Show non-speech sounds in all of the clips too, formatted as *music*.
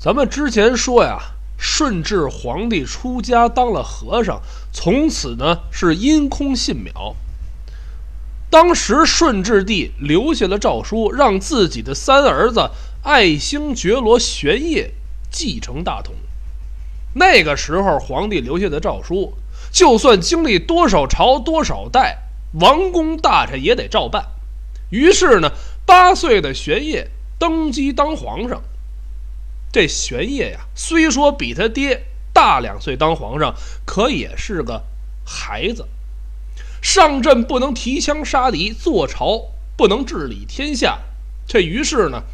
咱们之前说呀，顺治皇帝出家当了和尚，从此呢是因空信渺。当时顺治帝留下了诏书，让自己的三儿子爱新觉罗玄烨继承大统。那个时候，皇帝留下的诏书，就算经历多少朝多少代，王公大臣也得照办。于是呢，八岁的玄烨登基当皇上。这玄烨呀，虽说比他爹大两岁当皇上，可也是个孩子。上阵不能提枪杀敌，坐朝不能治理天下。这于是呢，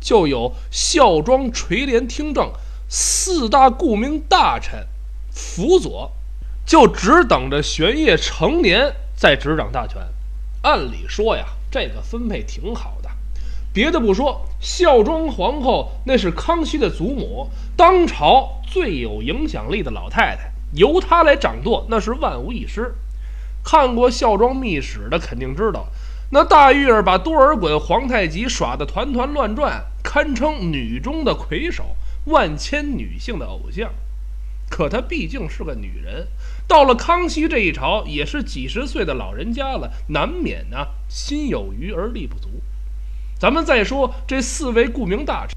就有孝庄垂帘听政四大顾命大臣辅佐，就只等着玄烨成年再执掌大权。按理说呀，这个分配挺好的。别的不说，孝庄皇后那是康熙的祖母，当朝最有影响力的老太太，由她来掌舵那是万无一失。看过《孝庄秘史》的肯定知道，那大玉儿把多尔衮、皇太极耍得团团乱转，堪称女中的魁首，万千女性的偶像。可她毕竟是个女人，到了康熙这一朝，也是几十岁的老人家了，难免呢心有余而力不足。咱们再说这四位顾名大臣，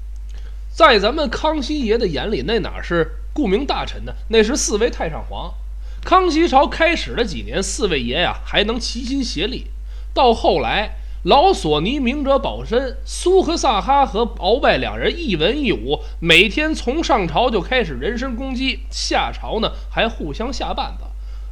在咱们康熙爷的眼里，那哪是顾名大臣呢？那是四位太上皇。康熙朝开始的几年，四位爷呀还能齐心协力。到后来，老索尼、明哲保身、苏和萨哈和鳌拜两人一文一武，每天从上朝就开始人身攻击，下朝呢还互相下绊子。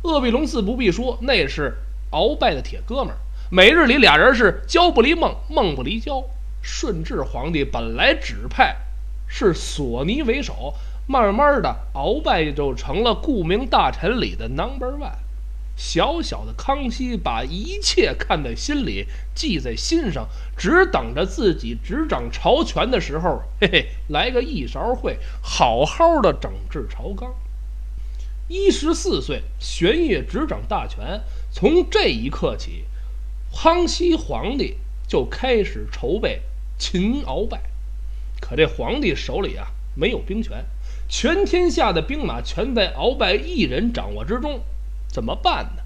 鄂必隆自不必说，那是鳌拜的铁哥们儿，每日里俩人是交不离梦，梦不离交。顺治皇帝本来指派是索尼为首。慢慢的，鳌拜就成了顾名大臣里的 number one。小小的康熙把一切看在心里，记在心上，只等着自己执掌朝权的时候，嘿嘿，来个一勺烩，好好的整治朝纲。一十四岁，玄烨执掌大权，从这一刻起，康熙皇帝就开始筹备擒鳌拜。可这皇帝手里啊，没有兵权。全天下的兵马全在鳌拜一人掌握之中，怎么办呢？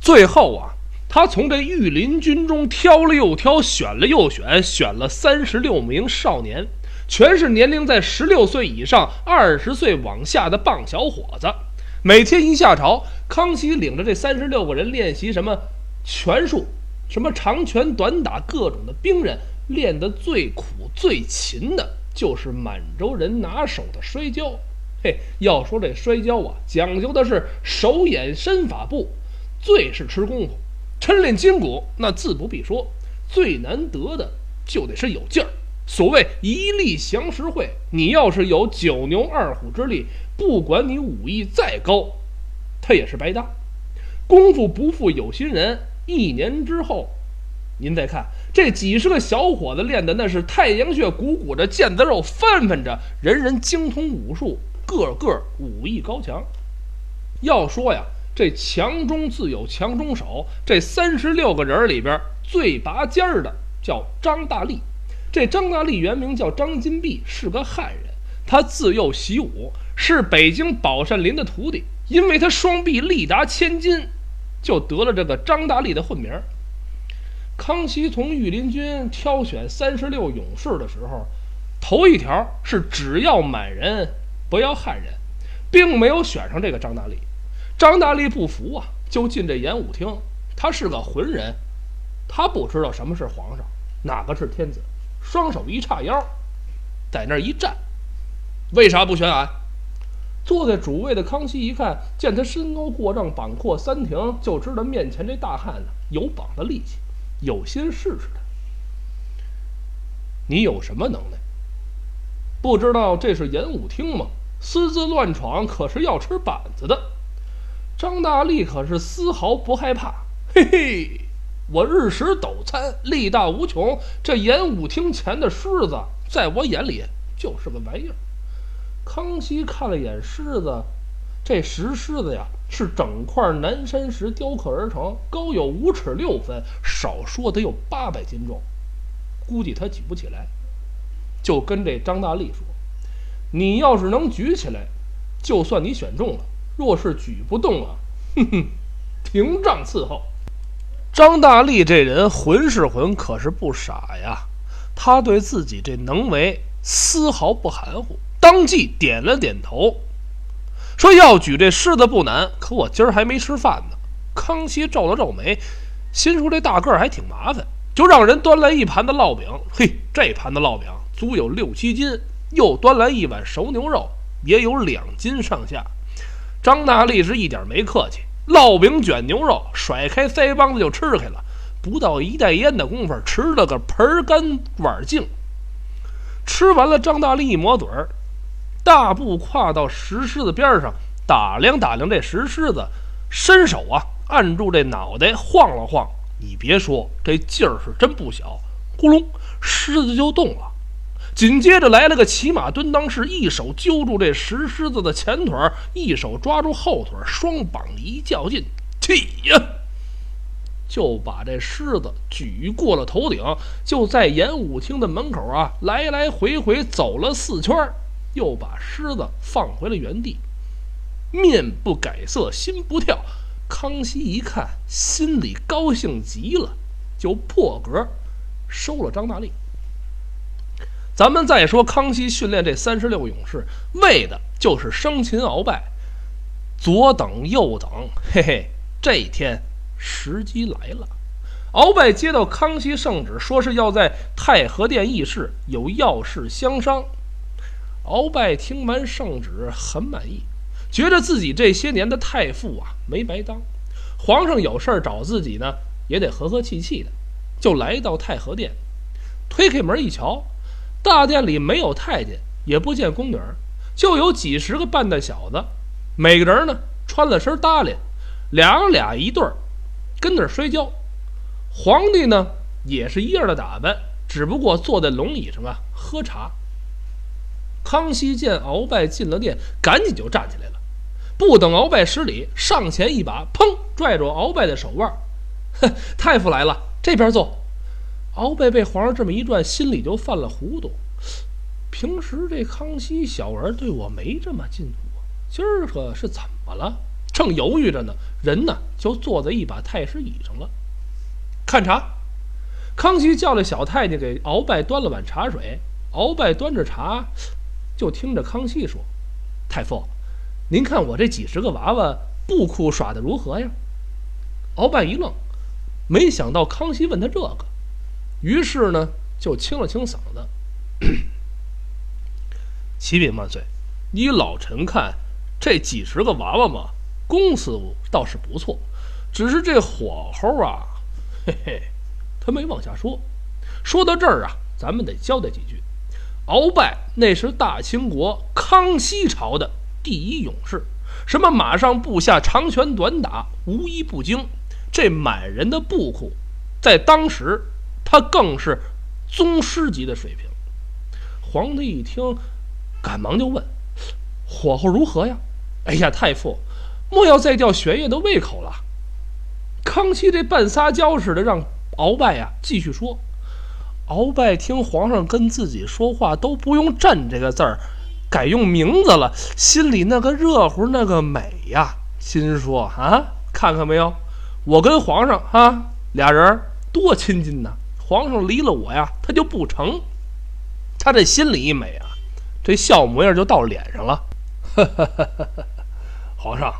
最后啊，他从这御林军中挑了又挑，选了又选，选了三十六名少年，全是年龄在十六岁以上、二十岁往下的棒小伙子。每天一下朝，康熙领着这三十六个人练习什么拳术，什么长拳短打，各种的兵刃，练得最苦最勤的。就是满洲人拿手的摔跤，嘿，要说这摔跤啊，讲究的是手眼身法步，最是吃功夫，抻练筋骨，那自不必说。最难得的就得是有劲儿。所谓一力降十会，你要是有九牛二虎之力，不管你武艺再高，他也是白搭。功夫不负有心人，一年之后。您再看这几十个小伙子练的那是太阳穴鼓鼓着，腱子肉翻翻着，人人精通武术，个个武艺高强。要说呀，这强中自有强中手，这三十六个人里边最拔尖儿的叫张大力。这张大力原名叫张金碧，是个汉人，他自幼习武，是北京宝善林的徒弟。因为他双臂力达千斤，就得了这个张大力的混名。康熙从御林军挑选三十六勇士的时候，头一条是只要满人，不要汉人，并没有选上这个张大力。张大力不服啊，就进这演武厅。他是个浑人，他不知道什么是皇上，哪个是天子，双手一叉腰，在那一站。为啥不选俺？坐在主位的康熙一看见他身高过丈，膀阔三庭，就知道面前这大汉呢有膀子力气。有心试试他，你有什么能耐？不知道这是演武厅吗？私自乱闯可是要吃板子的。张大力可是丝毫不害怕，嘿嘿，我日食斗餐，力大无穷。这演武厅前的狮子，在我眼里就是个玩意儿。康熙看了眼狮子，这石狮子呀。是整块南山石雕刻而成，高有五尺六分，少说得有八百斤重，估计他举不起来。就跟这张大力说：“你要是能举起来，就算你选中了；若是举不动了，哼哼，停杖伺候。张大力这人混是混，可是不傻呀。他对自己这能为丝毫不含糊，当即点了点头，说：“要举这狮子不难，可我今儿还没吃饭呢。”康熙皱了皱眉，心说：“这大个儿还挺麻烦。”就让人端来一盘子烙饼。嘿，这盘子烙饼足有六七斤。又端来一碗熟牛肉，也有两斤上下。张大力是一点没客气，烙饼卷牛肉，甩开腮帮子就吃开了。不到一袋烟的功夫，吃了个盆干碗净。吃完了，张大力一抹嘴儿，大步跨到石狮子边上，打量打量这石狮子，伸手啊按住这脑袋晃了晃。你别说，这劲儿是真不小。咕隆，狮子就动了。紧接着来了个骑马蹲裆式，一手揪住这石狮子的前腿，一手抓住后腿，双膀一较劲，起呀，就把这狮子举过了头顶，就在演武厅的门口啊，来来回回走了四圈儿，又把狮子放回了原地，面不改色，心不跳。康熙一看，心里高兴极了，就破格收了张大力。咱们再说，康熙训练这三十六勇士，为的就是生擒鳌拜。左等右等，嘿嘿，这天时机来了。鳌拜接到康熙圣旨，说是要在太和殿议事，有要事相商。鳌拜听完圣旨，很满意，觉得自己这些年的太傅啊没白当。皇上有事儿找自己呢，也得和和气气的，就来到太和殿，推开门一瞧。大殿里没有太监，也不见宫女，就有几十个半大小子，每个人呢穿了身搭裢，俩俩一对儿，跟那儿摔跤。皇帝呢也是一样的打扮，只不过坐在龙椅上啊喝茶。康熙见鳌拜进了殿，赶紧就站起来了，不等鳌拜施礼，上前一把，砰，拽住鳌拜的手腕，*laughs* 哼，太傅来了，这边坐。鳌拜被皇上这么一转，心里就犯了糊涂。平时这康熙小儿对我没这么近乎，今儿可是怎么了？正犹豫着呢，人呢就坐在一把太师椅上了。看茶，康熙叫了小太监给鳌拜端了碗茶水。鳌拜端着茶，就听着康熙说：“太傅，您看我这几十个娃娃布库耍的如何呀？”鳌拜一愣，没想到康熙问他这个。于是呢，就清了清嗓子：“ *clears throat* 启禀万岁，依老臣看，这几十个娃娃嘛，功夫倒是不错，只是这火候啊，嘿 *laughs* 嘿。”他没往下说。说到这儿啊，咱们得交代几句：鳌拜那是大清国康熙朝的第一勇士，什么马上步下长拳短打，无一不精。这满人的布库，在当时。他更是宗师级的水平。皇帝一听，赶忙就问：“火候如何呀？”“哎呀，太傅，莫要再吊玄烨的胃口了。”康熙这半撒娇似的让鳌拜呀继续说。鳌拜听皇上跟自己说话都不用“朕”这个字儿，改用名字了，心里那个热乎，那个美呀，心说：“啊，看看没有，我跟皇上啊俩人多亲近呐！”皇上离了我呀，他就不成。他这心里一美啊，这笑模样就到脸上了。*laughs* 皇上，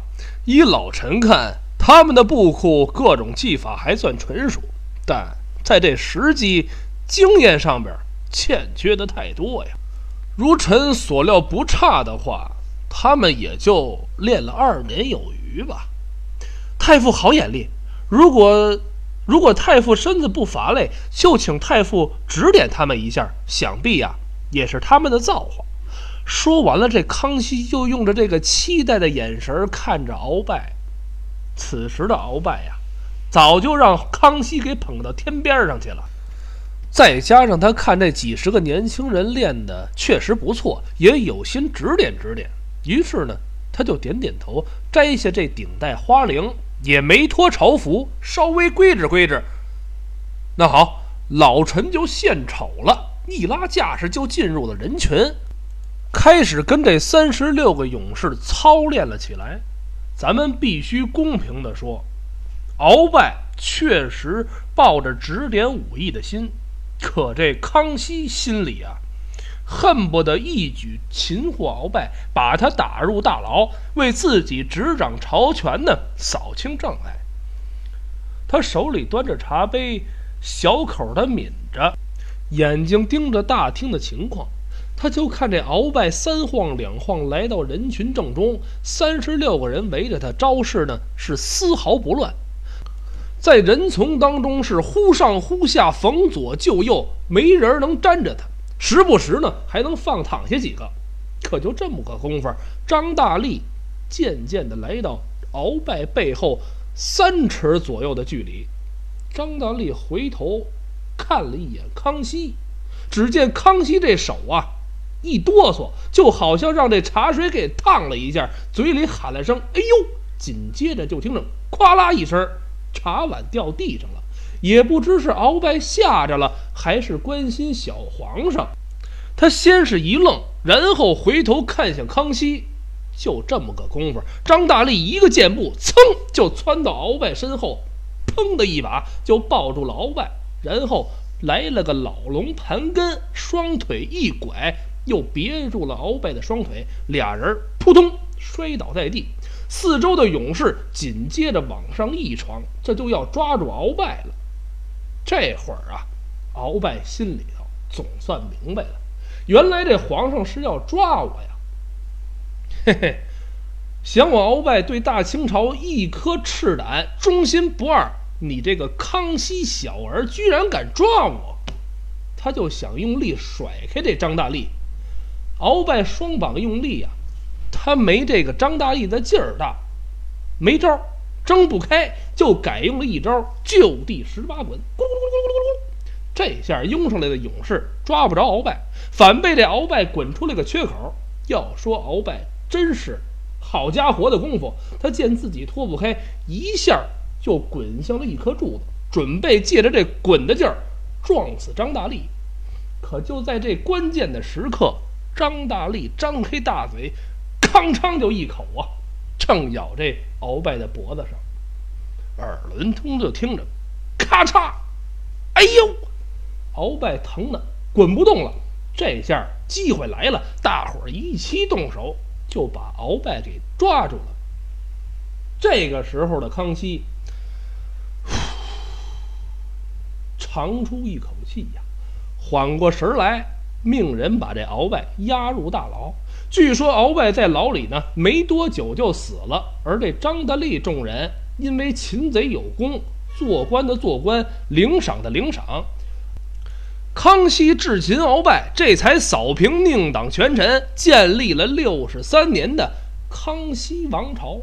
依老臣看，他们的布库各种技法还算纯熟，但在这时机、经验上边欠缺的太多呀。如臣所料不差的话，他们也就练了二年有余吧。太傅好眼力，如果。如果太傅身子不乏累，就请太傅指点他们一下，想必呀也是他们的造化。说完了，这康熙就用着这个期待的眼神看着鳌拜。此时的鳌拜呀，早就让康熙给捧到天边上去了。再加上他看这几十个年轻人练的确实不错，也有心指点指点，于是呢，他就点点头，摘下这顶戴花翎。也没脱朝服，稍微规制规制。那好，老臣就献丑了，一拉架势就进入了人群。开始跟这三十六个勇士操练了起来。咱们必须公平地说，鳌拜确实抱着指点武艺的心，可这康熙心里啊，恨不得一举擒获鳌拜，把他打入大牢，为自己执掌朝权呢扫清障碍。他手里端着茶杯，小口的抿着，眼睛盯着大厅的情况。他就看这鳌拜三晃两晃来到人群正中，三十六个人围着他，招式呢是丝毫不乱，在人丛当中是忽上忽下，逢左就右，没人能粘着他。时不时呢还能放躺下几个。可就这么个功夫，张大力渐渐的来到鳌拜背后三尺左右的距离。张大力回头看了一眼康熙，只见康熙这手啊。一哆嗦，就好像让这茶水给烫了一下，嘴里喊了声“哎呦”，紧接着就听着“咵啦”一声，茶碗掉地上了。也不知是鳌拜吓着了，还是关心小皇上，他先是一愣，然后回头看向康熙。就这么个功夫，张大力一个箭步，噌就窜到鳌拜身后，砰的一把就抱住了鳌拜，然后来了个老龙盘根，双腿一拐。又别住了鳌拜的双腿，俩人扑通摔倒在地。四周的勇士紧接着往上一闯，这就要抓住鳌拜了。这会儿啊，鳌拜心里头总算明白了，原来这皇上是要抓我呀！*laughs* 嘿嘿，想我鳌拜对大清朝一颗赤胆，忠心不二，你这个康熙小儿居然敢抓我！他就想用力甩开这张大力。鳌拜双膀用力呀，他没这个张大力的劲儿大，没招，挣不开，就改用了一招就地十八滚，咕噜咕噜咕噜咕噜，这下拥上来的勇士抓不着鳌拜，反被这鳌拜滚出了个缺口。要说鳌拜真是好家伙的功夫，他见自己脱不开，一下就滚向了一颗柱子，准备借着这滚的劲儿撞死张大力。可就在这关键的时刻。张大力张开大嘴，吭哧就一口啊，正咬这鳌拜的脖子上。耳轮通就听着，咔嚓！哎呦，鳌拜疼的滚不动了。这下机会来了，大伙儿一起动手，就把鳌拜给抓住了。这个时候的康熙，*sighs* 长出一口气呀，缓过神来。命人把这鳌拜押入大牢。据说鳌拜在牢里呢，没多久就死了。而这张大利众人因为擒贼有功，做官的做官，领赏的领赏。康熙治擒鳌拜，这才扫平宁党权臣，建立了六十三年的康熙王朝。